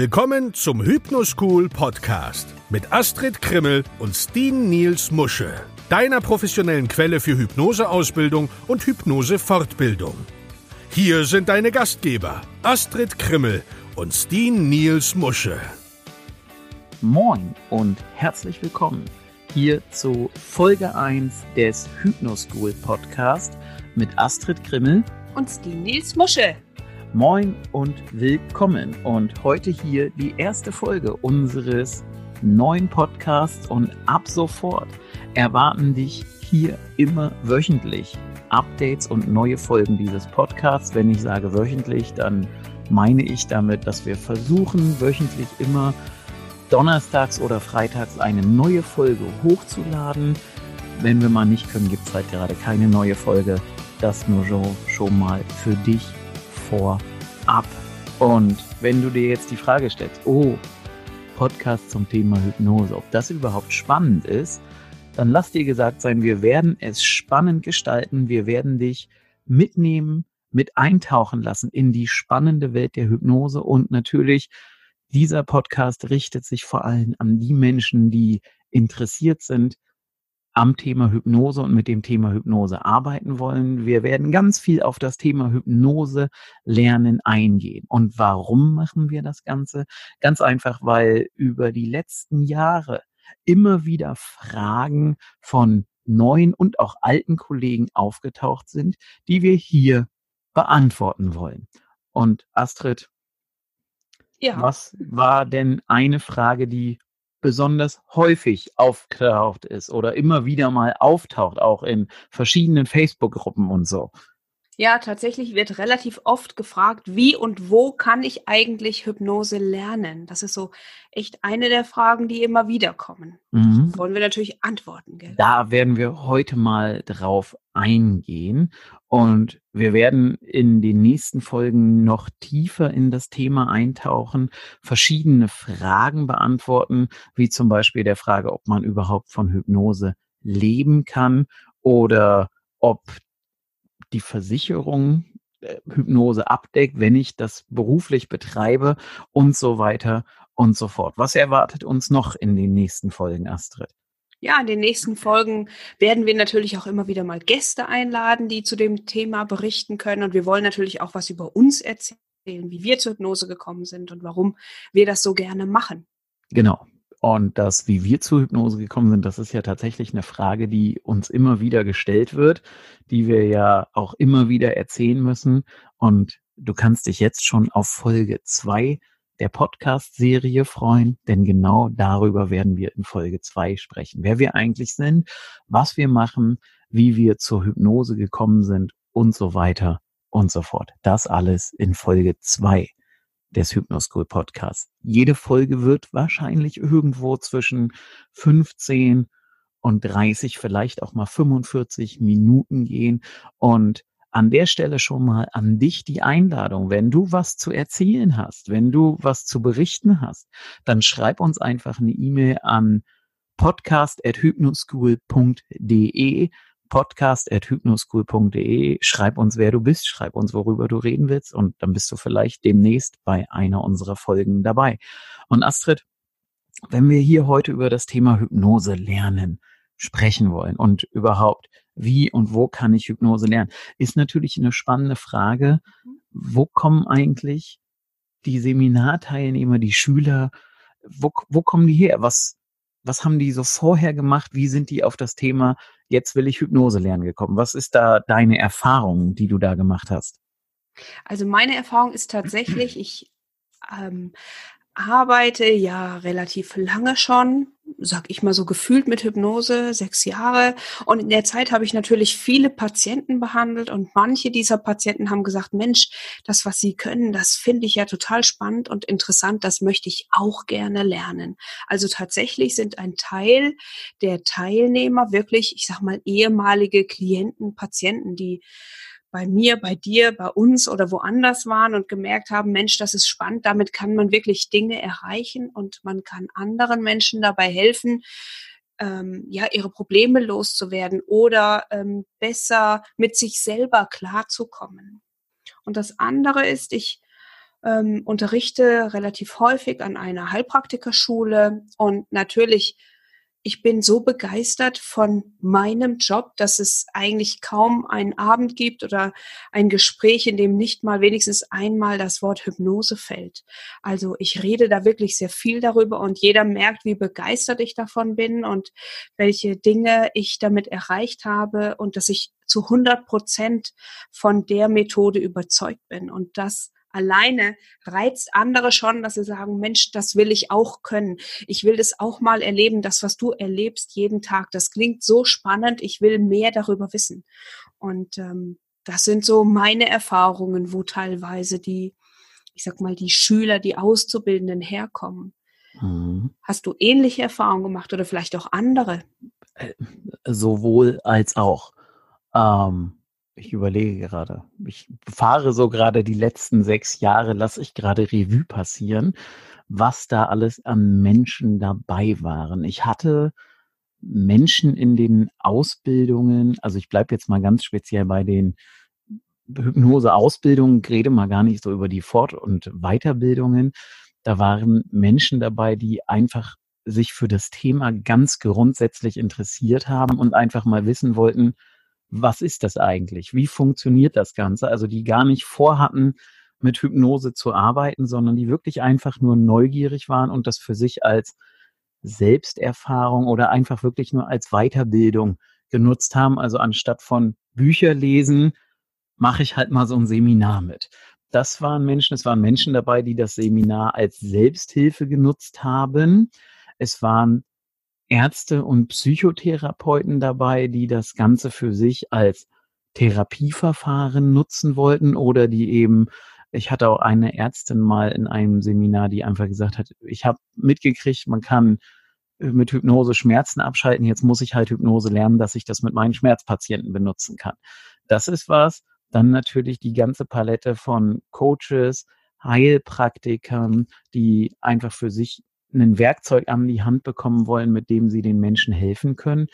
Willkommen zum Hypnoschool Podcast mit Astrid Krimmel und Steen Niels Musche, deiner professionellen Quelle für Hypnoseausbildung und Hypnosefortbildung. Hier sind deine Gastgeber Astrid Krimmel und Steen Niels Musche. Moin und herzlich willkommen hier zu Folge 1 des Hypnoschool Podcast mit Astrid Krimmel und Steen Niels Musche. Moin und willkommen. Und heute hier die erste Folge unseres neuen Podcasts und ab sofort erwarten dich hier immer wöchentlich Updates und neue Folgen dieses Podcasts. Wenn ich sage wöchentlich, dann meine ich damit, dass wir versuchen, wöchentlich immer donnerstags oder freitags eine neue Folge hochzuladen. Wenn wir mal nicht können, gibt es halt gerade keine neue Folge. Das nur so schon mal für dich vorab. Und wenn du dir jetzt die Frage stellst, oh, Podcast zum Thema Hypnose, ob das überhaupt spannend ist, dann lass dir gesagt sein, wir werden es spannend gestalten. Wir werden dich mitnehmen, mit eintauchen lassen in die spannende Welt der Hypnose. Und natürlich, dieser Podcast richtet sich vor allem an die Menschen, die interessiert sind am Thema Hypnose und mit dem Thema Hypnose arbeiten wollen. Wir werden ganz viel auf das Thema Hypnose lernen eingehen. Und warum machen wir das Ganze? Ganz einfach, weil über die letzten Jahre immer wieder Fragen von neuen und auch alten Kollegen aufgetaucht sind, die wir hier beantworten wollen. Und Astrid, ja. was war denn eine Frage, die besonders häufig aufgetaucht ist oder immer wieder mal auftaucht, auch in verschiedenen Facebook-Gruppen und so. Ja, tatsächlich wird relativ oft gefragt, wie und wo kann ich eigentlich Hypnose lernen? Das ist so echt eine der Fragen, die immer wieder kommen. Mhm. Wollen wir natürlich antworten. Gell? Da werden wir heute mal drauf eingehen und wir werden in den nächsten Folgen noch tiefer in das Thema eintauchen, verschiedene Fragen beantworten, wie zum Beispiel der Frage, ob man überhaupt von Hypnose leben kann oder ob die Versicherung äh, Hypnose abdeckt, wenn ich das beruflich betreibe und so weiter und so fort. Was erwartet uns noch in den nächsten Folgen, Astrid? Ja, in den nächsten Folgen werden wir natürlich auch immer wieder mal Gäste einladen, die zu dem Thema berichten können. Und wir wollen natürlich auch was über uns erzählen, wie wir zur Hypnose gekommen sind und warum wir das so gerne machen. Genau. Und das, wie wir zur Hypnose gekommen sind, das ist ja tatsächlich eine Frage, die uns immer wieder gestellt wird, die wir ja auch immer wieder erzählen müssen. Und du kannst dich jetzt schon auf Folge zwei der Podcast-Serie freuen, denn genau darüber werden wir in Folge zwei sprechen. Wer wir eigentlich sind, was wir machen, wie wir zur Hypnose gekommen sind und so weiter und so fort. Das alles in Folge zwei des Hypnoschool Podcasts. Jede Folge wird wahrscheinlich irgendwo zwischen 15 und 30, vielleicht auch mal 45 Minuten gehen. Und an der Stelle schon mal an dich die Einladung. Wenn du was zu erzählen hast, wenn du was zu berichten hast, dann schreib uns einfach eine E-Mail an podcast.hypnoschool.de podcast.hypnoschool.de. Schreib uns, wer du bist, schreib uns, worüber du reden willst und dann bist du vielleicht demnächst bei einer unserer Folgen dabei. Und Astrid, wenn wir hier heute über das Thema Hypnose lernen, sprechen wollen und überhaupt, wie und wo kann ich Hypnose lernen, ist natürlich eine spannende Frage. Wo kommen eigentlich die Seminarteilnehmer, die Schüler, wo, wo kommen die her? Was, was haben die so vorher gemacht? Wie sind die auf das Thema, jetzt will ich Hypnose lernen gekommen? Was ist da deine Erfahrung, die du da gemacht hast? Also meine Erfahrung ist tatsächlich, ich ähm, arbeite ja relativ lange schon, sag ich mal so gefühlt mit Hypnose, sechs Jahre. Und in der Zeit habe ich natürlich viele Patienten behandelt und manche dieser Patienten haben gesagt, Mensch, das, was Sie können, das finde ich ja total spannend und interessant, das möchte ich auch gerne lernen. Also tatsächlich sind ein Teil der Teilnehmer wirklich, ich sag mal, ehemalige Klienten, Patienten, die bei mir, bei dir, bei uns oder woanders waren und gemerkt haben, Mensch, das ist spannend, damit kann man wirklich Dinge erreichen und man kann anderen Menschen dabei helfen, ähm, ja, ihre Probleme loszuwerden oder ähm, besser mit sich selber klarzukommen. Und das andere ist, ich ähm, unterrichte relativ häufig an einer Heilpraktikerschule und natürlich ich bin so begeistert von meinem Job, dass es eigentlich kaum einen Abend gibt oder ein Gespräch, in dem nicht mal wenigstens einmal das Wort Hypnose fällt. Also ich rede da wirklich sehr viel darüber und jeder merkt, wie begeistert ich davon bin und welche Dinge ich damit erreicht habe und dass ich zu 100 Prozent von der Methode überzeugt bin. Und das alleine reizt andere schon, dass sie sagen, Mensch, das will ich auch können. Ich will das auch mal erleben, das, was du erlebst jeden Tag. Das klingt so spannend. Ich will mehr darüber wissen. Und ähm, das sind so meine Erfahrungen, wo teilweise die, ich sag mal, die Schüler, die Auszubildenden herkommen. Mhm. Hast du ähnliche Erfahrungen gemacht oder vielleicht auch andere? Äh, sowohl als auch. Ähm, ich überlege gerade. Ich fahre so gerade die letzten sechs Jahre, lasse ich gerade Revue passieren, was da alles an Menschen dabei waren. Ich hatte Menschen in den Ausbildungen, also ich bleibe jetzt mal ganz speziell bei den Hypnose-Ausbildungen, rede mal gar nicht so über die Fort- und Weiterbildungen. Da waren Menschen dabei, die einfach sich für das Thema ganz grundsätzlich interessiert haben und einfach mal wissen wollten, was ist das eigentlich? Wie funktioniert das Ganze? Also die gar nicht vorhatten, mit Hypnose zu arbeiten, sondern die wirklich einfach nur neugierig waren und das für sich als Selbsterfahrung oder einfach wirklich nur als Weiterbildung genutzt haben. Also anstatt von Bücher lesen, mache ich halt mal so ein Seminar mit. Das waren Menschen, es waren Menschen dabei, die das Seminar als Selbsthilfe genutzt haben. Es waren Ärzte und Psychotherapeuten dabei, die das Ganze für sich als Therapieverfahren nutzen wollten oder die eben, ich hatte auch eine Ärztin mal in einem Seminar, die einfach gesagt hat, ich habe mitgekriegt, man kann äh, mit Hypnose Schmerzen abschalten, jetzt muss ich halt Hypnose lernen, dass ich das mit meinen Schmerzpatienten benutzen kann. Das ist was. Dann natürlich die ganze Palette von Coaches, Heilpraktikern, die einfach für sich ein Werkzeug an die Hand bekommen wollen, mit dem sie den Menschen helfen können.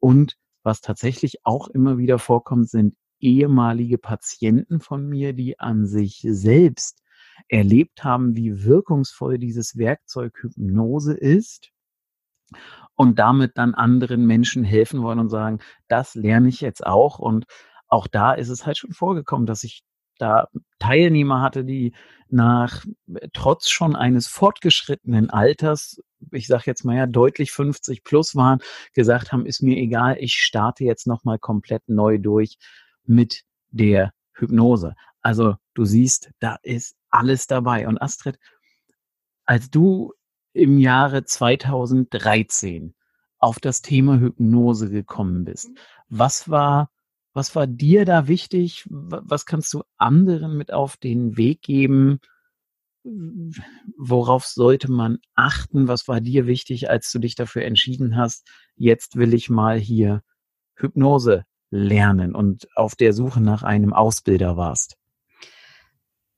Und was tatsächlich auch immer wieder vorkommt, sind ehemalige Patienten von mir, die an sich selbst erlebt haben, wie wirkungsvoll dieses Werkzeug Hypnose ist und damit dann anderen Menschen helfen wollen und sagen, das lerne ich jetzt auch. Und auch da ist es halt schon vorgekommen, dass ich da Teilnehmer hatte, die nach trotz schon eines fortgeschrittenen Alters, ich sage jetzt mal ja deutlich 50 plus waren, gesagt haben, ist mir egal, ich starte jetzt nochmal komplett neu durch mit der Hypnose. Also du siehst, da ist alles dabei. Und Astrid, als du im Jahre 2013 auf das Thema Hypnose gekommen bist, was war was war dir da wichtig? Was kannst du anderen mit auf den Weg geben? Worauf sollte man achten? Was war dir wichtig, als du dich dafür entschieden hast, jetzt will ich mal hier Hypnose lernen und auf der Suche nach einem Ausbilder warst?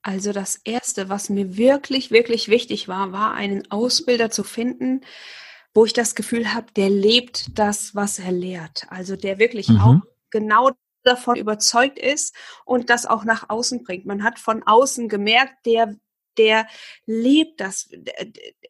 Also das Erste, was mir wirklich, wirklich wichtig war, war einen Ausbilder zu finden, wo ich das Gefühl habe, der lebt das, was er lehrt. Also der wirklich mhm. auch genau davon überzeugt ist und das auch nach außen bringt. Man hat von außen gemerkt, der der lebt das.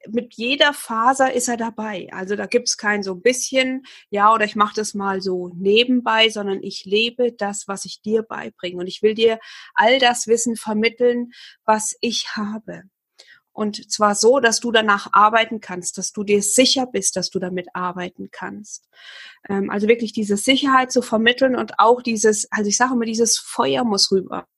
Mit jeder Faser ist er dabei. Also da gibt's kein so ein bisschen, ja, oder ich mache das mal so nebenbei, sondern ich lebe das, was ich dir beibringe. Und ich will dir all das Wissen vermitteln, was ich habe. Und zwar so, dass du danach arbeiten kannst, dass du dir sicher bist, dass du damit arbeiten kannst. Ähm, also wirklich diese Sicherheit zu vermitteln und auch dieses, also ich sage immer, dieses Feuer muss rüber,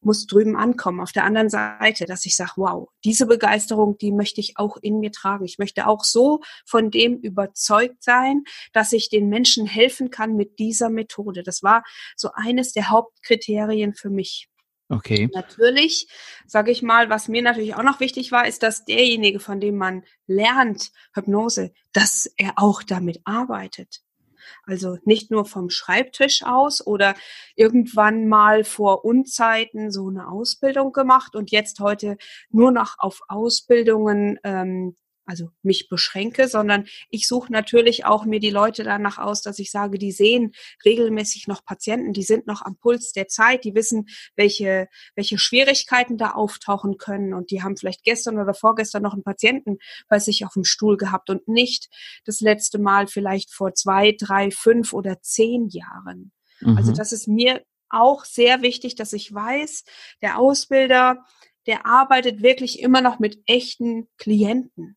muss drüben ankommen auf der anderen Seite, dass ich sage, wow, diese Begeisterung, die möchte ich auch in mir tragen. Ich möchte auch so von dem überzeugt sein, dass ich den Menschen helfen kann mit dieser Methode. Das war so eines der Hauptkriterien für mich. Okay. Natürlich, sage ich mal, was mir natürlich auch noch wichtig war, ist, dass derjenige, von dem man lernt Hypnose, dass er auch damit arbeitet. Also nicht nur vom Schreibtisch aus oder irgendwann mal vor Unzeiten so eine Ausbildung gemacht und jetzt heute nur noch auf Ausbildungen ähm, also mich beschränke, sondern ich suche natürlich auch mir die Leute danach aus, dass ich sage, die sehen regelmäßig noch Patienten, die sind noch am Puls der Zeit, die wissen, welche, welche Schwierigkeiten da auftauchen können und die haben vielleicht gestern oder vorgestern noch einen Patienten bei sich auf dem Stuhl gehabt und nicht das letzte Mal vielleicht vor zwei, drei, fünf oder zehn Jahren. Also mhm. Also das ist mir auch sehr wichtig, dass ich weiß, der Ausbilder, der arbeitet wirklich immer noch mit echten Klienten.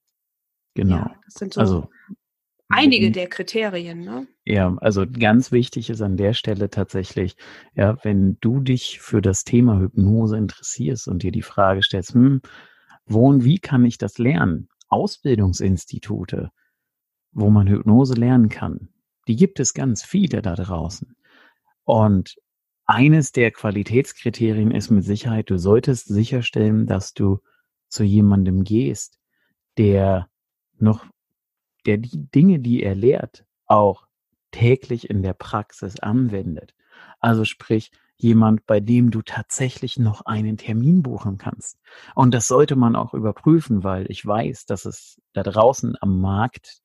Genau. Ja, das sind so also, einige der Kriterien. Ne? Ja, also ganz wichtig ist an der Stelle tatsächlich, ja, wenn du dich für das Thema Hypnose interessierst und dir die Frage stellst, hm, wo und wie kann ich das lernen? Ausbildungsinstitute, wo man Hypnose lernen kann, die gibt es ganz viele da draußen. Und eines der Qualitätskriterien ist mit Sicherheit, du solltest sicherstellen, dass du zu jemandem gehst, der noch, der die Dinge, die er lehrt, auch täglich in der Praxis anwendet. Also sprich, jemand, bei dem du tatsächlich noch einen Termin buchen kannst. Und das sollte man auch überprüfen, weil ich weiß, dass es da draußen am Markt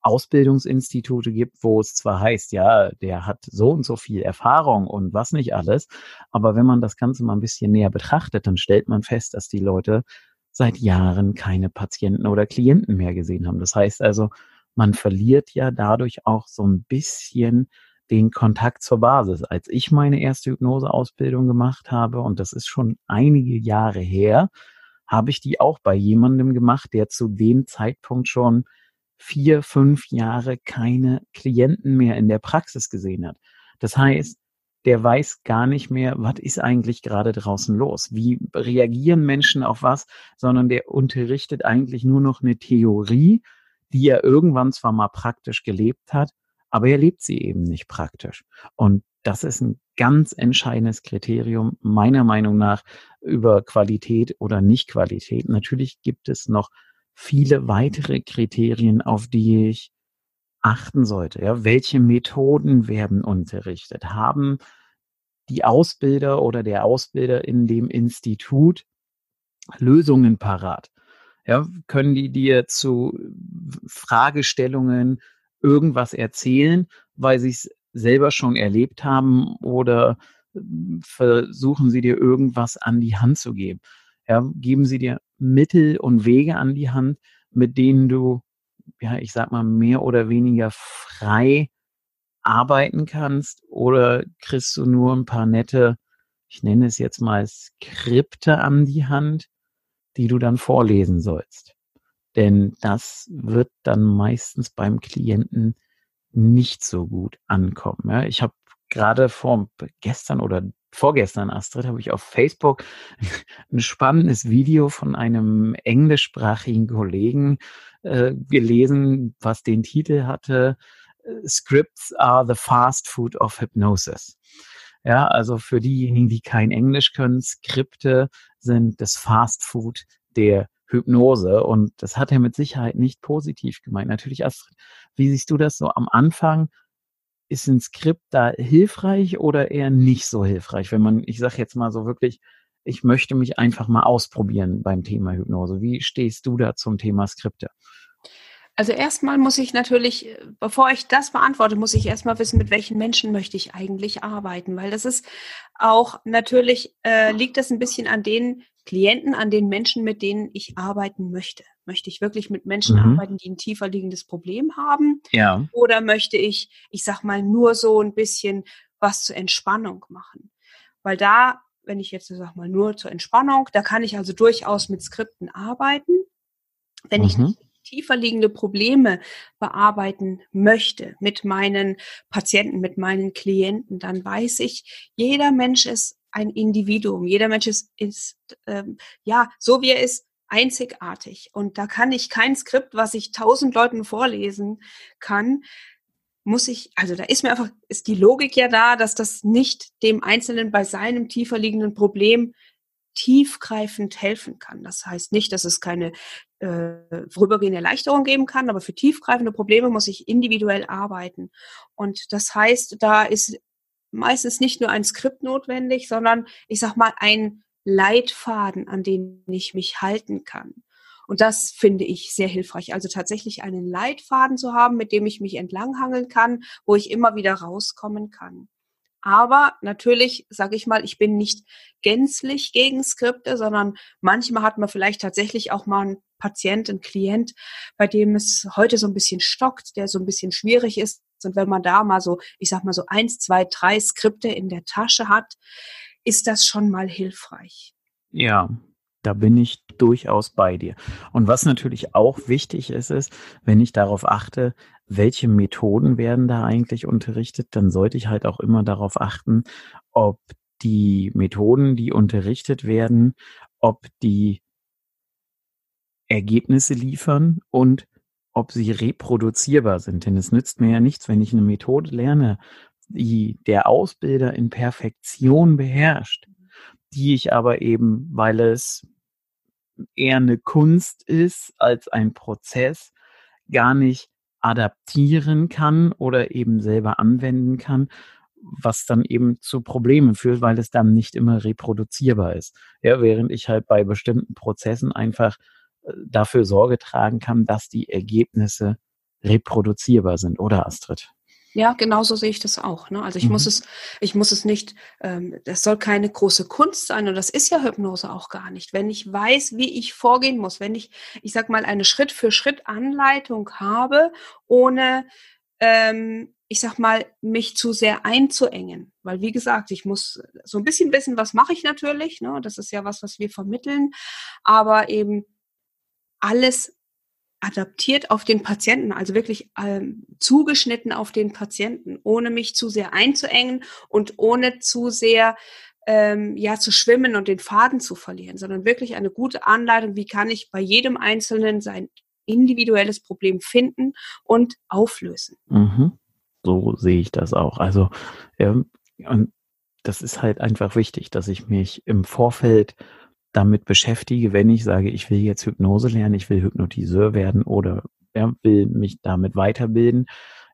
Ausbildungsinstitute gibt, wo es zwar heißt, ja, der hat so und so viel Erfahrung und was nicht alles, aber wenn man das Ganze mal ein bisschen näher betrachtet, dann stellt man fest, dass die Leute seit Jahren keine Patienten oder Klienten mehr gesehen haben. Das heißt also, man verliert ja dadurch auch so ein bisschen den Kontakt zur Basis. Als ich meine erste Hypnoseausbildung gemacht habe, und das ist schon einige Jahre her, habe ich die auch bei jemandem gemacht, der zu dem Zeitpunkt schon vier, fünf Jahre keine Klienten mehr in der Praxis gesehen hat. Das heißt, der weiß gar nicht mehr, was ist eigentlich gerade draußen los? Wie reagieren Menschen auf was? Sondern der unterrichtet eigentlich nur noch eine Theorie, die er irgendwann zwar mal praktisch gelebt hat, aber er lebt sie eben nicht praktisch. Und das ist ein ganz entscheidendes Kriterium meiner Meinung nach über Qualität oder Nicht-Qualität. Natürlich gibt es noch viele weitere Kriterien, auf die ich achten sollte. Ja, welche Methoden werden unterrichtet? Haben die Ausbilder oder der Ausbilder in dem Institut Lösungen parat? Ja, können die dir zu Fragestellungen irgendwas erzählen, weil sie es selber schon erlebt haben oder versuchen sie dir irgendwas an die Hand zu geben? Ja, geben sie dir Mittel und Wege an die Hand, mit denen du, ja, ich sag mal, mehr oder weniger frei arbeiten kannst oder kriegst du nur ein paar nette, ich nenne es jetzt mal Skripte an die Hand, die du dann vorlesen sollst. Denn das wird dann meistens beim Klienten nicht so gut ankommen. Ja, ich habe gerade vor gestern oder vorgestern, Astrid, habe ich auf Facebook ein spannendes Video von einem englischsprachigen Kollegen äh, gelesen, was den Titel hatte, äh, Scripts are the fast food of hypnosis. Ja, also für diejenigen, die kein Englisch können, Skripte sind das Fast Food der Hypnose und das hat er mit Sicherheit nicht positiv gemeint. Natürlich, Astrid, wie siehst du das so am Anfang? ist ein Skript da hilfreich oder eher nicht so hilfreich, wenn man, ich sage jetzt mal so wirklich, ich möchte mich einfach mal ausprobieren beim Thema Hypnose. Wie stehst du da zum Thema Skripte? Also erstmal muss ich natürlich, bevor ich das beantworte, muss ich erstmal wissen, mit welchen Menschen möchte ich eigentlich arbeiten, weil das ist auch natürlich, äh, liegt das ein bisschen an den Klienten, an den Menschen, mit denen ich arbeiten möchte. Möchte ich wirklich mit Menschen mhm. arbeiten, die ein tiefer liegendes Problem haben? Ja. Oder möchte ich, ich sag mal, nur so ein bisschen was zur Entspannung machen? Weil da, wenn ich jetzt sag mal nur zur Entspannung, da kann ich also durchaus mit Skripten arbeiten. Wenn mhm. ich tiefer liegende Probleme bearbeiten möchte mit meinen Patienten, mit meinen Klienten, dann weiß ich, jeder Mensch ist ein Individuum. Jeder Mensch ist, ist ähm, ja, so wie er ist, einzigartig. Und da kann ich kein Skript, was ich tausend Leuten vorlesen kann, muss ich, also da ist mir einfach, ist die Logik ja da, dass das nicht dem Einzelnen bei seinem tiefer liegenden Problem tiefgreifend helfen kann. Das heißt nicht, dass es keine äh, vorübergehende Erleichterung geben kann, aber für tiefgreifende Probleme muss ich individuell arbeiten. Und das heißt, da ist meistens nicht nur ein Skript notwendig, sondern ich sag mal ein Leitfaden, an den ich mich halten kann. Und das finde ich sehr hilfreich. Also tatsächlich einen Leitfaden zu haben, mit dem ich mich entlanghangeln kann, wo ich immer wieder rauskommen kann. Aber natürlich, sage ich mal, ich bin nicht gänzlich gegen Skripte, sondern manchmal hat man vielleicht tatsächlich auch mal einen Patient, einen Klient, bei dem es heute so ein bisschen stockt, der so ein bisschen schwierig ist. Und wenn man da mal so, ich sag mal so eins, zwei, drei Skripte in der Tasche hat, ist das schon mal hilfreich. Ja, da bin ich durchaus bei dir. Und was natürlich auch wichtig ist, ist, wenn ich darauf achte, welche Methoden werden da eigentlich unterrichtet, dann sollte ich halt auch immer darauf achten, ob die Methoden, die unterrichtet werden, ob die Ergebnisse liefern und ob sie reproduzierbar sind. Denn es nützt mir ja nichts, wenn ich eine Methode lerne, die der Ausbilder in Perfektion beherrscht, die ich aber eben, weil es eher eine Kunst ist als ein Prozess, gar nicht adaptieren kann oder eben selber anwenden kann, was dann eben zu Problemen führt, weil es dann nicht immer reproduzierbar ist. Ja, während ich halt bei bestimmten Prozessen einfach äh, dafür Sorge tragen kann, dass die Ergebnisse reproduzierbar sind, oder Astrid? Ja, genauso sehe ich das auch. Ne? Also ich mhm. muss es, ich muss es nicht, ähm, das soll keine große Kunst sein und das ist ja Hypnose auch gar nicht. Wenn ich weiß, wie ich vorgehen muss, wenn ich, ich sag mal, eine Schritt für Schritt Anleitung habe, ohne ähm, ich sag mal, mich zu sehr einzuengen. Weil, wie gesagt, ich muss so ein bisschen wissen, was mache ich natürlich. Ne? Das ist ja was, was wir vermitteln. Aber eben alles adaptiert auf den Patienten, also wirklich ähm, zugeschnitten auf den Patienten, ohne mich zu sehr einzuengen und ohne zu sehr ähm, ja zu schwimmen und den Faden zu verlieren, sondern wirklich eine gute Anleitung, wie kann ich bei jedem Einzelnen sein individuelles Problem finden und auflösen. Mhm. So sehe ich das auch. Also ähm, das ist halt einfach wichtig, dass ich mich im Vorfeld damit beschäftige, wenn ich sage, ich will jetzt Hypnose lernen, ich will Hypnotiseur werden oder ja, will mich damit weiterbilden.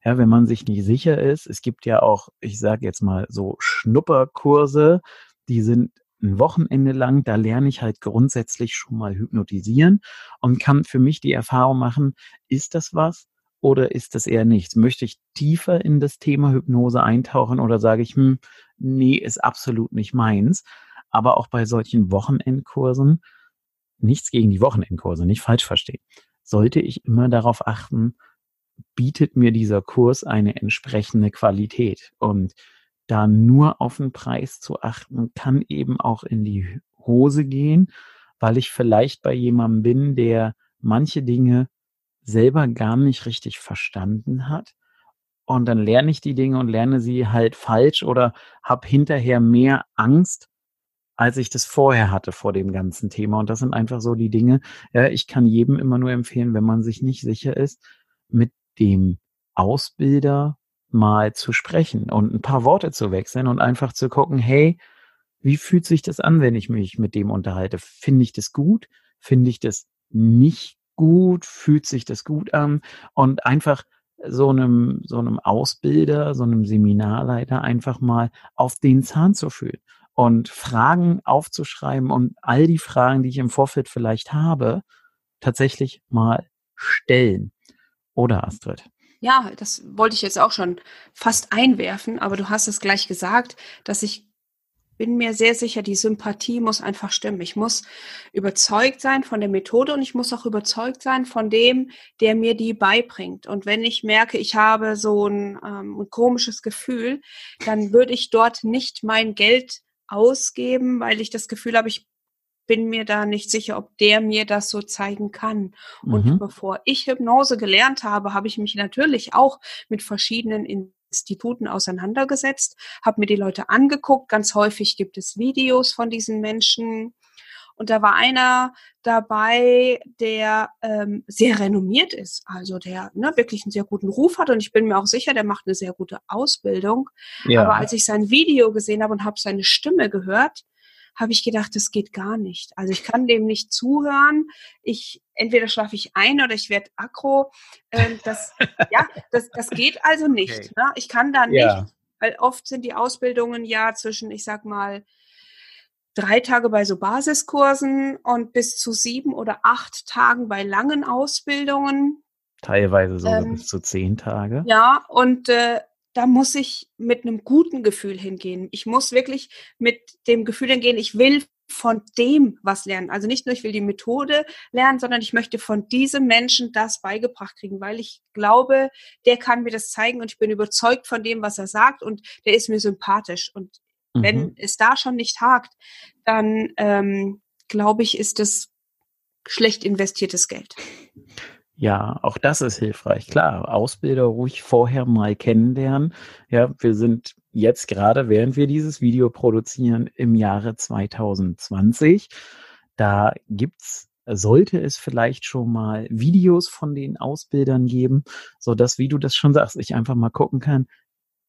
Ja, wenn man sich nicht sicher ist, es gibt ja auch, ich sage jetzt mal so Schnupperkurse, die sind ein Wochenende lang, da lerne ich halt grundsätzlich schon mal hypnotisieren und kann für mich die Erfahrung machen, ist das was oder ist das eher nichts? Möchte ich tiefer in das Thema Hypnose eintauchen oder sage ich, hm, nee, ist absolut nicht meins aber auch bei solchen Wochenendkursen, nichts gegen die Wochenendkurse, nicht falsch verstehen, sollte ich immer darauf achten, bietet mir dieser Kurs eine entsprechende Qualität. Und da nur auf den Preis zu achten, kann eben auch in die Hose gehen, weil ich vielleicht bei jemandem bin, der manche Dinge selber gar nicht richtig verstanden hat. Und dann lerne ich die Dinge und lerne sie halt falsch oder habe hinterher mehr Angst, als ich das vorher hatte vor dem ganzen Thema. Und das sind einfach so die Dinge. Ja, ich kann jedem immer nur empfehlen, wenn man sich nicht sicher ist, mit dem Ausbilder mal zu sprechen und ein paar Worte zu wechseln und einfach zu gucken, hey, wie fühlt sich das an, wenn ich mich mit dem unterhalte? Finde ich das gut? Finde ich das nicht gut? Fühlt sich das gut an? Und einfach so einem, so einem Ausbilder, so einem Seminarleiter einfach mal auf den Zahn zu fühlen und Fragen aufzuschreiben und all die Fragen, die ich im Vorfeld vielleicht habe, tatsächlich mal stellen. Oder Astrid? Ja, das wollte ich jetzt auch schon fast einwerfen, aber du hast es gleich gesagt, dass ich bin mir sehr sicher, die Sympathie muss einfach stimmen. Ich muss überzeugt sein von der Methode und ich muss auch überzeugt sein von dem, der mir die beibringt. Und wenn ich merke, ich habe so ein, ähm, komisches Gefühl, dann würde ich dort nicht mein Geld ausgeben, weil ich das Gefühl habe, ich bin mir da nicht sicher, ob der mir das so zeigen kann. Und mhm. bevor ich Hypnose gelernt habe, habe ich mich natürlich auch mit verschiedenen Instituten auseinandergesetzt, habe mir die Leute angeguckt. Ganz häufig gibt es Videos von diesen Menschen. Und da war einer dabei, der ähm, sehr renommiert ist, also der ne, wirklich einen sehr guten Ruf hat. Und ich bin mir auch sicher, der macht eine sehr gute Ausbildung. Ja. Aber als ich sein Video gesehen habe und habe seine Stimme gehört, habe ich gedacht, das geht gar nicht. Also ich kann dem nicht zuhören. Ich entweder schlafe ich ein oder ich werde aggro. Ähm, das, ja, das, das geht also nicht. Okay. Ne? Ich kann da nicht, ja. weil oft sind die Ausbildungen ja zwischen, ich sag mal, drei Tage bei so Basiskursen und bis zu sieben oder acht Tagen bei langen Ausbildungen. Teilweise sogar ähm, bis zu zehn Tage. Ja, und äh, da muss ich mit einem guten Gefühl hingehen. Ich muss wirklich mit dem Gefühl hingehen, ich will von dem was lernen. Also nicht nur, ich will die Methode lernen, sondern ich möchte von diesem Menschen das beigebracht kriegen, weil ich glaube, der kann mir das zeigen und ich bin überzeugt von dem, was er sagt und der ist mir sympathisch. Und mhm. wenn es da schon nicht hakt, dann ähm, glaube ich, ist es schlecht investiertes Geld. Ja, auch das ist hilfreich. Klar, Ausbilder ruhig vorher mal kennenlernen. Ja, wir sind jetzt gerade, während wir dieses Video produzieren, im Jahre 2020. Da gibt's sollte es vielleicht schon mal Videos von den Ausbildern geben, so dass, wie du das schon sagst, ich einfach mal gucken kann,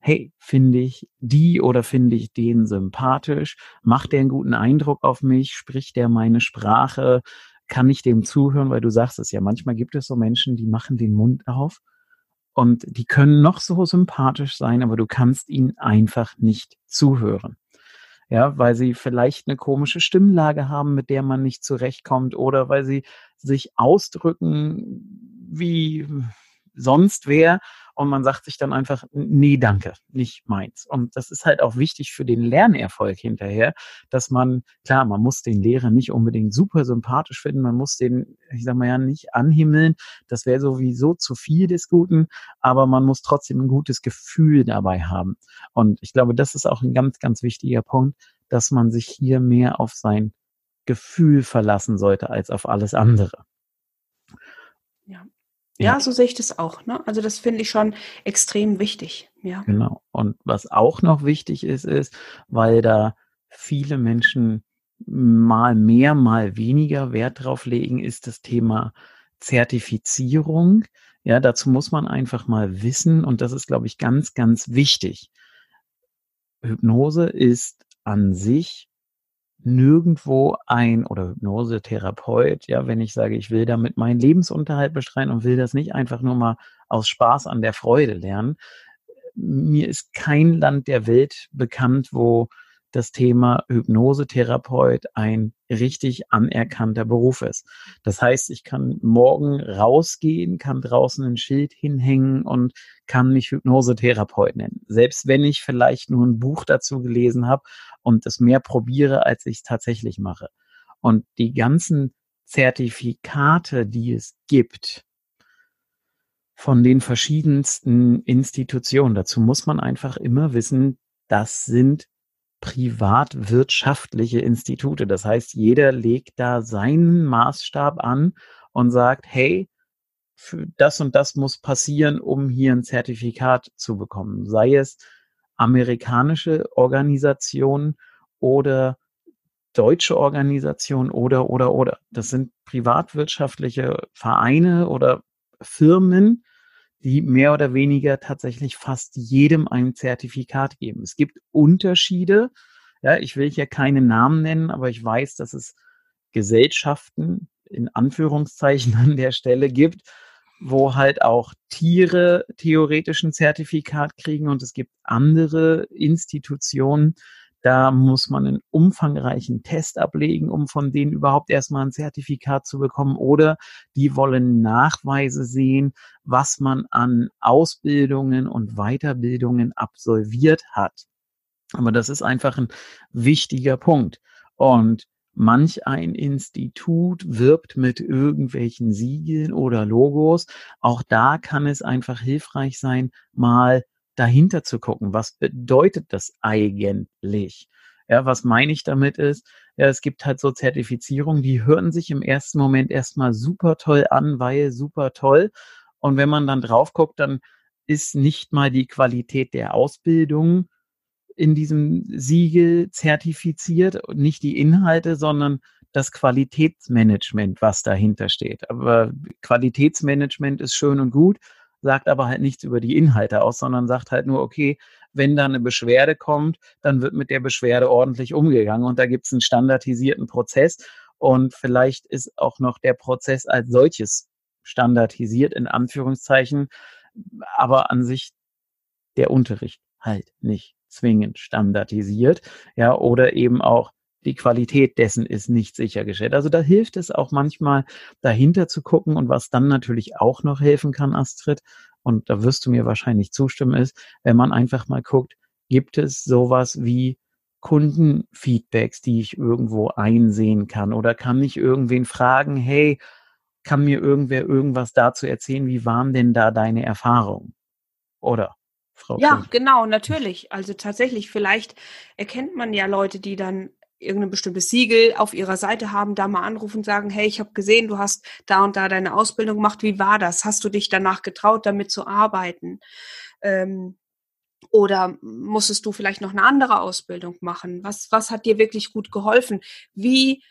hey, finde ich die oder finde ich den sympathisch? Macht der einen guten Eindruck auf mich? Spricht der meine Sprache? kann ich dem zuhören, weil du sagst es ja, manchmal gibt es so Menschen, die machen den Mund auf und die können noch so sympathisch sein, aber du kannst ihnen einfach nicht zuhören. Ja, weil sie vielleicht eine komische Stimmlage haben, mit der man nicht zurechtkommt oder weil sie sich ausdrücken wie sonst wer und man sagt sich dann einfach, nee, danke, nicht meins. Und das ist halt auch wichtig für den Lernerfolg hinterher, dass man, klar, man muss den Lehrer nicht unbedingt super sympathisch finden, man muss den, ich sag mal ja, nicht anhimmeln, das wäre sowieso zu viel des Guten, aber man muss trotzdem ein gutes Gefühl dabei haben. Und ich glaube, das ist auch ein ganz, ganz wichtiger Punkt, dass man sich hier mehr auf sein Gefühl verlassen sollte als auf alles andere. Ja, ja, so sehe ich das auch. Ne? Also das finde ich schon extrem wichtig. Ja. Genau. Und was auch noch wichtig ist, ist, weil da viele Menschen mal mehr, mal weniger Wert drauf legen, ist das Thema Zertifizierung. Ja, dazu muss man einfach mal wissen, und das ist, glaube ich, ganz, ganz wichtig. Hypnose ist an sich nirgendwo ein oder Hypnosetherapeut, ja, wenn ich sage, ich will damit meinen Lebensunterhalt bestreiten und will das nicht einfach nur mal aus Spaß an der Freude lernen. Mir ist kein Land der Welt bekannt, wo das Thema Hypnosetherapeut ein richtig anerkannter Beruf ist. Das heißt, ich kann morgen rausgehen, kann draußen ein Schild hinhängen und kann mich Hypnosetherapeut nennen. Selbst wenn ich vielleicht nur ein Buch dazu gelesen habe und es mehr probiere, als ich es tatsächlich mache. Und die ganzen Zertifikate, die es gibt, von den verschiedensten Institutionen. Dazu muss man einfach immer wissen, das sind privatwirtschaftliche Institute. Das heißt, jeder legt da seinen Maßstab an und sagt, hey, für das und das muss passieren, um hier ein Zertifikat zu bekommen. Sei es amerikanische Organisationen oder deutsche Organisationen oder, oder, oder. Das sind privatwirtschaftliche Vereine oder Firmen, die mehr oder weniger tatsächlich fast jedem ein Zertifikat geben. Es gibt Unterschiede. Ja, ich will hier keine Namen nennen, aber ich weiß, dass es Gesellschaften in Anführungszeichen an der Stelle gibt, wo halt auch Tiere theoretisch ein Zertifikat kriegen und es gibt andere Institutionen, da muss man einen umfangreichen Test ablegen, um von denen überhaupt erstmal ein Zertifikat zu bekommen. Oder die wollen Nachweise sehen, was man an Ausbildungen und Weiterbildungen absolviert hat. Aber das ist einfach ein wichtiger Punkt. Und manch ein Institut wirbt mit irgendwelchen Siegeln oder Logos. Auch da kann es einfach hilfreich sein, mal dahinter zu gucken, was bedeutet das eigentlich? Ja, was meine ich damit ist, ja, es gibt halt so Zertifizierungen, die hören sich im ersten Moment erstmal super toll an, weil super toll. Und wenn man dann drauf guckt, dann ist nicht mal die Qualität der Ausbildung in diesem Siegel zertifiziert, nicht die Inhalte, sondern das Qualitätsmanagement, was dahinter steht. Aber Qualitätsmanagement ist schön und gut, sagt aber halt nichts über die Inhalte aus, sondern sagt halt nur, okay, wenn da eine Beschwerde kommt, dann wird mit der Beschwerde ordentlich umgegangen und da gibt es einen standardisierten Prozess und vielleicht ist auch noch der Prozess als solches standardisiert in Anführungszeichen, aber an sich der Unterricht halt nicht zwingend standardisiert, ja, oder eben auch die Qualität dessen ist nicht sichergestellt. Also da hilft es auch manchmal dahinter zu gucken und was dann natürlich auch noch helfen kann, Astrid, und da wirst du mir wahrscheinlich zustimmen, ist, wenn man einfach mal guckt, gibt es sowas wie Kundenfeedbacks, die ich irgendwo einsehen kann? Oder kann ich irgendwen fragen, hey, kann mir irgendwer irgendwas dazu erzählen, wie waren denn da deine Erfahrungen? Oder? Frau ja, genau, natürlich. Also tatsächlich, vielleicht erkennt man ja Leute, die dann irgendein bestimmtes Siegel auf ihrer Seite haben, da mal anrufen und sagen, hey, ich habe gesehen, du hast da und da deine Ausbildung gemacht, wie war das? Hast du dich danach getraut, damit zu arbeiten? Ähm, oder musstest du vielleicht noch eine andere Ausbildung machen? Was, was hat dir wirklich gut geholfen? Wie,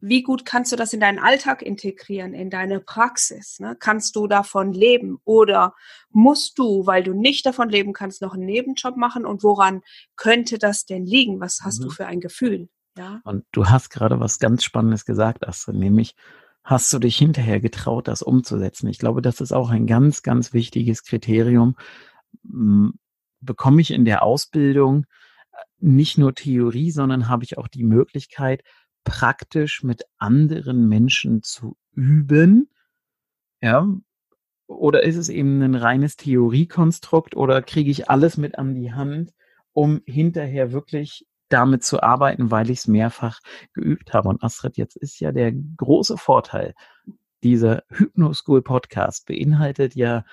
wie gut kannst du das in deinen Alltag integrieren, in deine Praxis? Ne? Kannst du davon leben? Oder musst du, weil du nicht davon leben kannst, noch einen Nebenjob machen? Und woran könnte das denn liegen? Was hast mhm. du für ein Gefühl? Ja? Und du hast gerade was ganz Spannendes gesagt, Astrid, nämlich hast du dich hinterher getraut, das umzusetzen? Ich glaube, das ist auch ein ganz, ganz wichtiges Kriterium, bekomme ich in der Ausbildung äh, nicht nur Theorie, sondern habe ich auch die Möglichkeit, praktisch mit anderen Menschen zu üben. Ja. Oder ist es eben ein reines Theoriekonstrukt oder kriege ich alles mit an die Hand, um hinterher wirklich damit zu arbeiten, weil ich es mehrfach geübt habe. Und Astrid, jetzt ist ja der große Vorteil, dieser Hypnoschool Podcast beinhaltet ja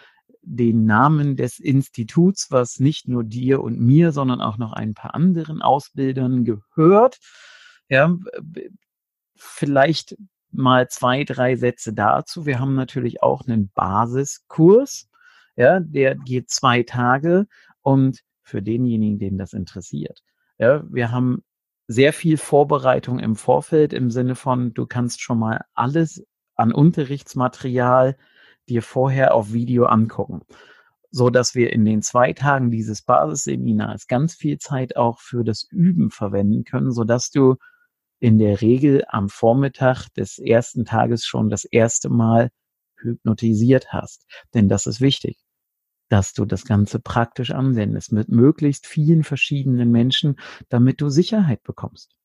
den Namen des Instituts, was nicht nur dir und mir, sondern auch noch ein paar anderen Ausbildern gehört. Ja, vielleicht mal zwei, drei Sätze dazu. Wir haben natürlich auch einen Basiskurs. Ja, der geht zwei Tage und für denjenigen, den das interessiert. Ja, wir haben sehr viel Vorbereitung im Vorfeld im Sinne von, du kannst schon mal alles an Unterrichtsmaterial dir vorher auf Video angucken, so dass wir in den zwei Tagen dieses Basisseminars ganz viel Zeit auch für das Üben verwenden können, so dass du in der Regel am Vormittag des ersten Tages schon das erste Mal hypnotisiert hast. Denn das ist wichtig, dass du das Ganze praktisch anwendest mit möglichst vielen verschiedenen Menschen, damit du Sicherheit bekommst.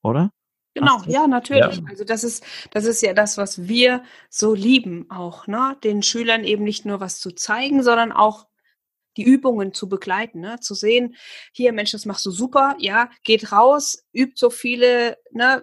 Oder? Genau, ja, natürlich. Ja. Also das ist, das ist ja das, was wir so lieben auch, ne? Den Schülern eben nicht nur was zu zeigen, sondern auch die Übungen zu begleiten, ne? zu sehen, hier Mensch, das machst du super, ja, geht raus, übt so viele, ne,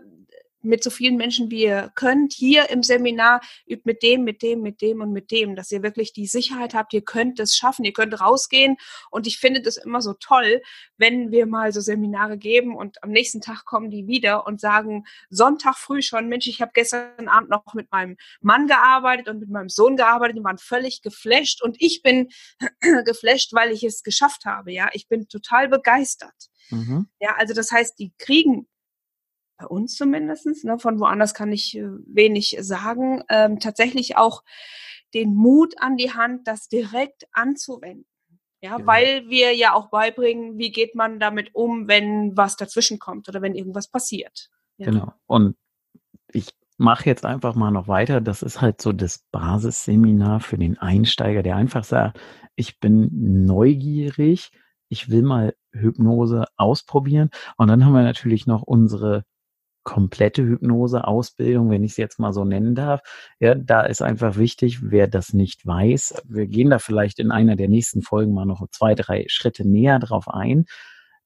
mit so vielen Menschen, wie ihr könnt, hier im Seminar, übt mit dem, mit dem, mit dem und mit dem, dass ihr wirklich die Sicherheit habt, ihr könnt es schaffen, ihr könnt rausgehen. Und ich finde das immer so toll, wenn wir mal so Seminare geben und am nächsten Tag kommen die wieder und sagen, Sonntag früh schon, Mensch, ich habe gestern Abend noch mit meinem Mann gearbeitet und mit meinem Sohn gearbeitet, die waren völlig geflasht und ich bin geflasht, weil ich es geschafft habe, ja. Ich bin total begeistert. Mhm. Ja, also das heißt, die kriegen bei uns zumindestens, ne, von woanders kann ich äh, wenig sagen, ähm, tatsächlich auch den Mut an die Hand, das direkt anzuwenden. Ja, genau. weil wir ja auch beibringen, wie geht man damit um, wenn was dazwischen kommt oder wenn irgendwas passiert. Ja. Genau. Und ich mache jetzt einfach mal noch weiter. Das ist halt so das Basisseminar für den Einsteiger, der einfach sagt, ich bin neugierig, ich will mal Hypnose ausprobieren. Und dann haben wir natürlich noch unsere komplette Hypnose-Ausbildung, wenn ich es jetzt mal so nennen darf. Ja, da ist einfach wichtig, wer das nicht weiß. Wir gehen da vielleicht in einer der nächsten Folgen mal noch zwei, drei Schritte näher drauf ein,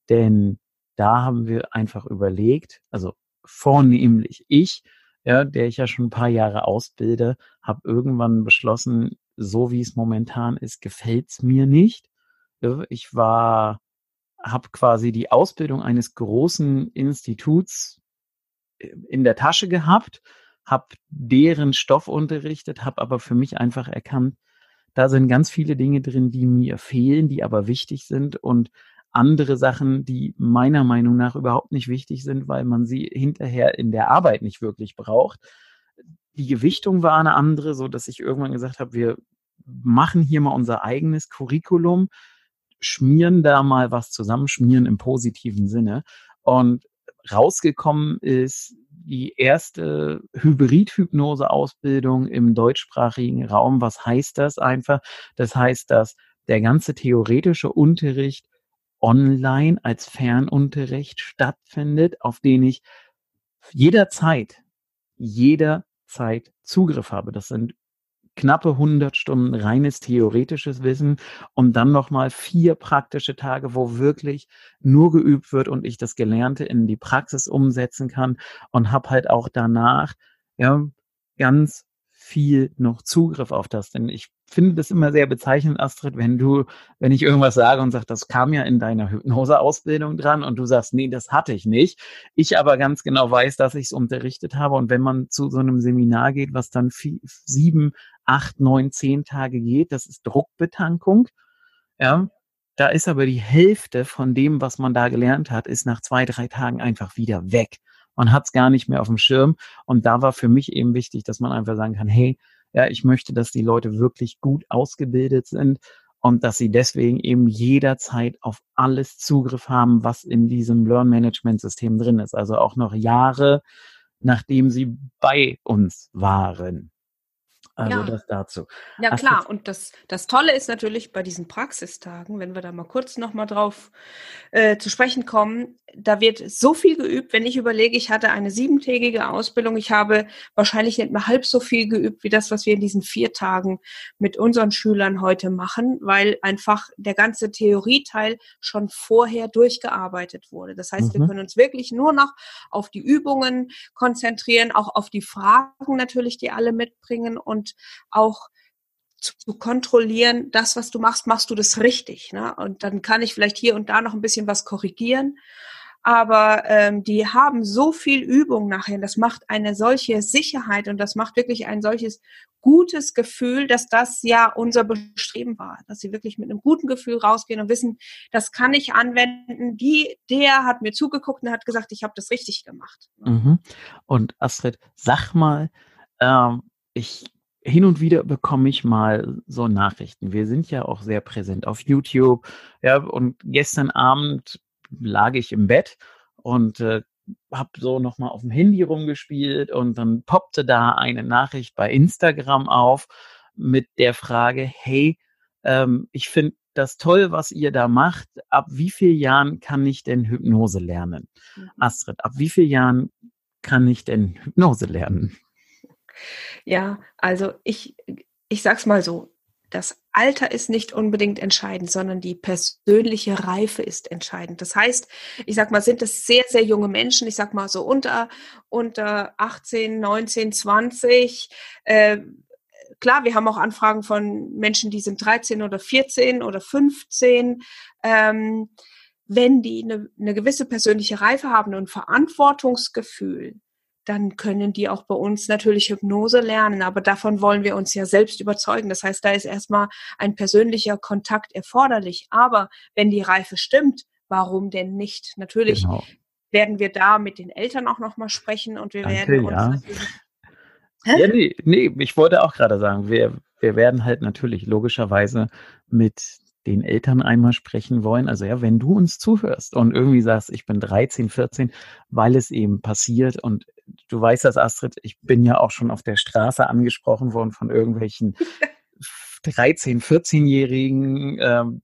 denn da haben wir einfach überlegt, also vornehmlich ich, ja, der ich ja schon ein paar Jahre ausbilde, habe irgendwann beschlossen, so wie es momentan ist, gefällt es mir nicht. Ich war, habe quasi die Ausbildung eines großen Instituts in der Tasche gehabt, habe deren Stoff unterrichtet, habe aber für mich einfach erkannt, da sind ganz viele Dinge drin, die mir fehlen, die aber wichtig sind und andere Sachen, die meiner Meinung nach überhaupt nicht wichtig sind, weil man sie hinterher in der Arbeit nicht wirklich braucht. Die Gewichtung war eine andere, so dass ich irgendwann gesagt habe, wir machen hier mal unser eigenes Curriculum, schmieren da mal was zusammen, schmieren im positiven Sinne. Und rausgekommen ist die erste Hybrid-Hypnose-Ausbildung im deutschsprachigen Raum. Was heißt das einfach? Das heißt, dass der ganze theoretische Unterricht online als Fernunterricht stattfindet, auf den ich jederzeit, jederzeit Zugriff habe. Das sind knappe 100 Stunden reines theoretisches Wissen und dann nochmal vier praktische Tage, wo wirklich nur geübt wird und ich das Gelernte in die Praxis umsetzen kann und habe halt auch danach ja ganz viel noch Zugriff auf das. Denn ich finde das immer sehr bezeichnend, Astrid, wenn du, wenn ich irgendwas sage und sage, das kam ja in deiner Hypnoseausbildung dran und du sagst, nee, das hatte ich nicht. Ich aber ganz genau weiß, dass ich es unterrichtet habe. Und wenn man zu so einem Seminar geht, was dann vier, sieben, acht, neun, zehn Tage geht, das ist Druckbetankung. Ja, da ist aber die Hälfte von dem, was man da gelernt hat, ist nach zwei, drei Tagen einfach wieder weg man hat es gar nicht mehr auf dem Schirm. Und da war für mich eben wichtig, dass man einfach sagen kann, hey, ja, ich möchte, dass die Leute wirklich gut ausgebildet sind und dass sie deswegen eben jederzeit auf alles Zugriff haben, was in diesem Learn-Management-System drin ist. Also auch noch Jahre, nachdem sie bei uns waren. Also ja. das dazu. Ja Ach, klar, und das, das Tolle ist natürlich bei diesen Praxistagen, wenn wir da mal kurz nochmal drauf äh, zu sprechen kommen, da wird so viel geübt, wenn ich überlege, ich hatte eine siebentägige Ausbildung, ich habe wahrscheinlich nicht mehr halb so viel geübt wie das, was wir in diesen vier Tagen mit unseren Schülern heute machen, weil einfach der ganze Theorieteil schon vorher durchgearbeitet wurde. Das heißt, mhm. wir können uns wirklich nur noch auf die Übungen konzentrieren, auch auf die Fragen natürlich, die alle mitbringen und auch zu kontrollieren, das, was du machst, machst du das richtig. Ne? Und dann kann ich vielleicht hier und da noch ein bisschen was korrigieren. Aber ähm, die haben so viel Übung nachher. Das macht eine solche Sicherheit und das macht wirklich ein solches gutes Gefühl, dass das ja unser Bestreben war, dass sie wirklich mit einem guten Gefühl rausgehen und wissen, das kann ich anwenden. Die, der hat mir zugeguckt und hat gesagt, ich habe das richtig gemacht. Mhm. Und Astrid, sag mal, ähm, ich hin und wieder bekomme ich mal so Nachrichten. Wir sind ja auch sehr präsent auf YouTube. Ja, und gestern Abend lag ich im Bett und äh, habe so nochmal auf dem Handy rumgespielt und dann poppte da eine Nachricht bei Instagram auf mit der Frage, hey, ähm, ich finde das toll, was ihr da macht. Ab wie vielen Jahren kann ich denn Hypnose lernen? Mhm. Astrid, ab wie vielen Jahren kann ich denn Hypnose lernen? Ja, also ich, ich sag's mal so. Das Alter ist nicht unbedingt entscheidend, sondern die persönliche Reife ist entscheidend. Das heißt, ich sag mal, sind es sehr, sehr junge Menschen, ich sag mal so unter, unter 18, 19, 20, äh, klar, wir haben auch Anfragen von Menschen, die sind 13 oder 14 oder 15. Ähm, wenn die eine, eine gewisse persönliche Reife haben und Verantwortungsgefühl, dann können die auch bei uns natürlich Hypnose lernen. Aber davon wollen wir uns ja selbst überzeugen. Das heißt, da ist erstmal ein persönlicher Kontakt erforderlich. Aber wenn die Reife stimmt, warum denn nicht? Natürlich genau. werden wir da mit den Eltern auch nochmal sprechen und wir Danke, werden uns ja. Ja, nee, nee, ich wollte auch gerade sagen, wir, wir werden halt natürlich logischerweise mit den Eltern einmal sprechen wollen. Also ja, wenn du uns zuhörst und irgendwie sagst, ich bin 13, 14, weil es eben passiert und du weißt das, Astrid, ich bin ja auch schon auf der Straße angesprochen worden von irgendwelchen 13, 14-Jährigen, ähm,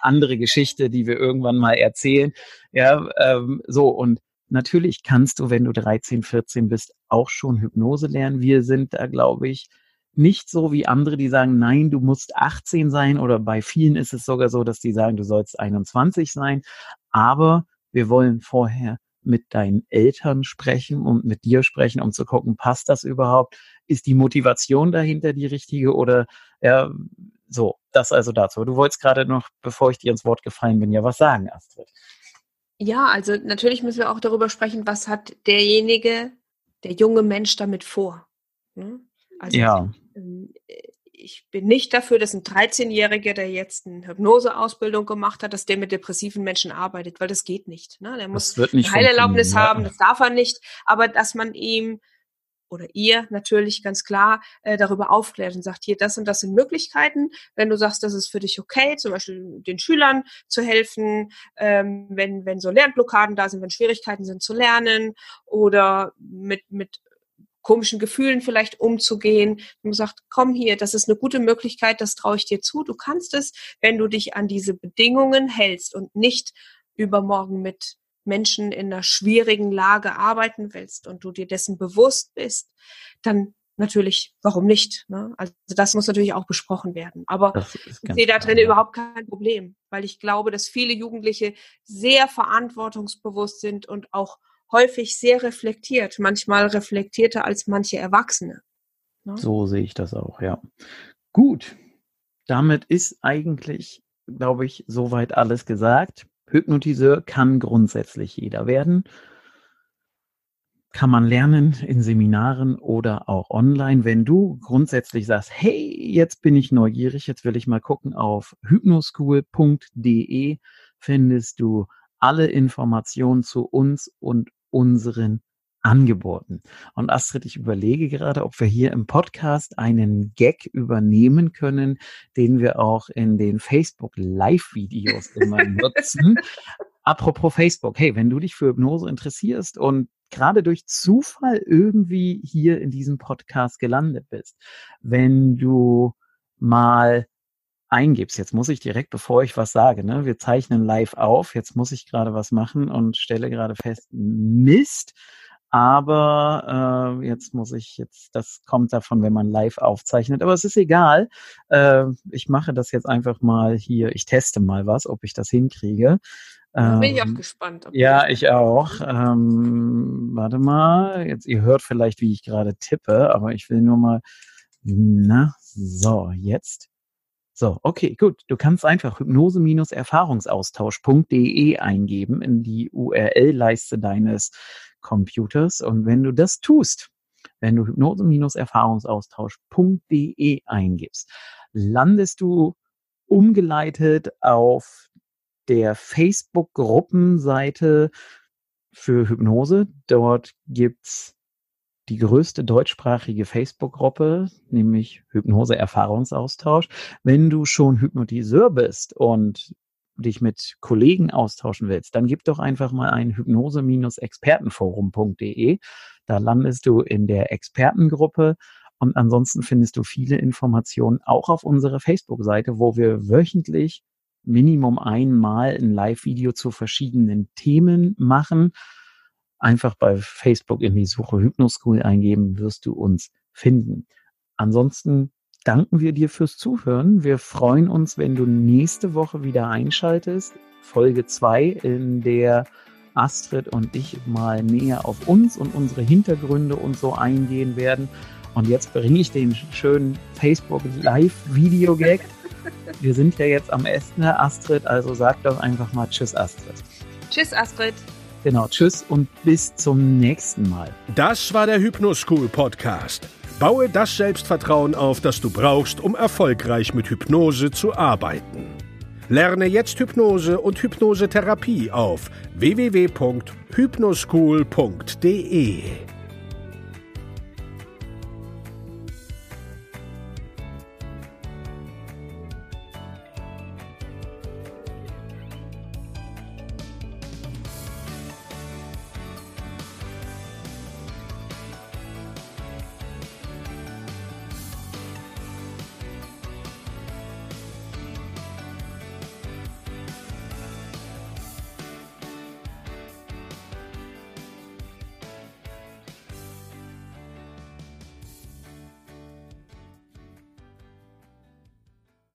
andere Geschichte, die wir irgendwann mal erzählen. Ja, ähm, so und natürlich kannst du, wenn du 13, 14 bist, auch schon Hypnose lernen. Wir sind da, glaube ich, nicht so wie andere, die sagen, nein, du musst 18 sein oder bei vielen ist es sogar so, dass die sagen, du sollst 21 sein. Aber wir wollen vorher mit deinen Eltern sprechen und mit dir sprechen, um zu gucken, passt das überhaupt? Ist die Motivation dahinter die richtige oder ja, so, das also dazu. Du wolltest gerade noch, bevor ich dir ins Wort gefallen bin, ja was sagen, Astrid. Ja, also natürlich müssen wir auch darüber sprechen, was hat derjenige, der junge Mensch damit vor. Ne? Also ja. Ähm, ich bin nicht dafür, dass ein 13-Jähriger, der jetzt eine Hypnoseausbildung gemacht hat, dass der mit depressiven Menschen arbeitet, weil das geht nicht. Ne? Der muss eine Heilerlaubnis haben, das darf er nicht, aber dass man ihm oder ihr natürlich ganz klar äh, darüber aufklärt und sagt, hier, das und das sind Möglichkeiten. Wenn du sagst, das ist für dich okay, zum Beispiel den Schülern zu helfen, ähm, wenn, wenn so Lernblockaden da sind, wenn Schwierigkeiten sind zu lernen oder mit, mit komischen Gefühlen vielleicht umzugehen. Man sagt, komm hier, das ist eine gute Möglichkeit, das traue ich dir zu. Du kannst es, wenn du dich an diese Bedingungen hältst und nicht übermorgen mit Menschen in einer schwierigen Lage arbeiten willst und du dir dessen bewusst bist, dann natürlich, warum nicht? Ne? Also das muss natürlich auch besprochen werden. Aber ich sehe da drin überhaupt kein Problem, weil ich glaube, dass viele Jugendliche sehr verantwortungsbewusst sind und auch häufig sehr reflektiert, manchmal reflektierter als manche Erwachsene. Ne? So sehe ich das auch, ja. Gut, damit ist eigentlich, glaube ich, soweit alles gesagt. Hypnotiseur kann grundsätzlich jeder werden kann man lernen in Seminaren oder auch online. Wenn du grundsätzlich sagst, hey, jetzt bin ich neugierig, jetzt will ich mal gucken, auf hypnoschool.de findest du alle Informationen zu uns und unseren Angeboten. Und Astrid, ich überlege gerade, ob wir hier im Podcast einen Gag übernehmen können, den wir auch in den Facebook Live-Videos immer nutzen. Apropos Facebook, hey, wenn du dich für Hypnose interessierst und gerade durch Zufall irgendwie hier in diesem Podcast gelandet bist. Wenn du mal eingibst, jetzt muss ich direkt, bevor ich was sage, ne, wir zeichnen live auf, jetzt muss ich gerade was machen und stelle gerade fest, Mist, aber äh, jetzt muss ich jetzt, das kommt davon, wenn man live aufzeichnet, aber es ist egal. Äh, ich mache das jetzt einfach mal hier, ich teste mal was, ob ich das hinkriege. Da bin ich auch ähm, gespannt. Ja, ich auch. Ähm, warte mal, jetzt ihr hört vielleicht, wie ich gerade tippe, aber ich will nur mal. Na, so, jetzt. So, okay, gut. Du kannst einfach hypnose-erfahrungsaustausch.de eingeben in die URL-Leiste deines Computers. Und wenn du das tust, wenn du hypnose-erfahrungsaustausch.de eingibst, landest du umgeleitet auf der Facebook-Gruppenseite für Hypnose. Dort gibt's die größte deutschsprachige Facebook-Gruppe, nämlich Hypnose-Erfahrungsaustausch. Wenn du schon Hypnotiseur bist und dich mit Kollegen austauschen willst, dann gib doch einfach mal ein hypnose-expertenforum.de. Da landest du in der Expertengruppe und ansonsten findest du viele Informationen auch auf unserer Facebook-Seite, wo wir wöchentlich Minimum einmal ein Live-Video zu verschiedenen Themen machen. Einfach bei Facebook in die Suche Hypnoschool eingeben, wirst du uns finden. Ansonsten danken wir dir fürs Zuhören. Wir freuen uns, wenn du nächste Woche wieder einschaltest. Folge zwei, in der Astrid und ich mal näher auf uns und unsere Hintergründe und so eingehen werden. Und jetzt bringe ich den schönen Facebook Live-Video-Gag. Wir sind ja jetzt am Essen, Astrid, also sag doch einfach mal Tschüss, Astrid. Tschüss, Astrid. Genau, tschüss und bis zum nächsten Mal. Das war der Hypnoschool Podcast. Baue das Selbstvertrauen auf, das du brauchst, um erfolgreich mit Hypnose zu arbeiten. Lerne jetzt Hypnose und Hypnosetherapie auf www.hypnoschool.de.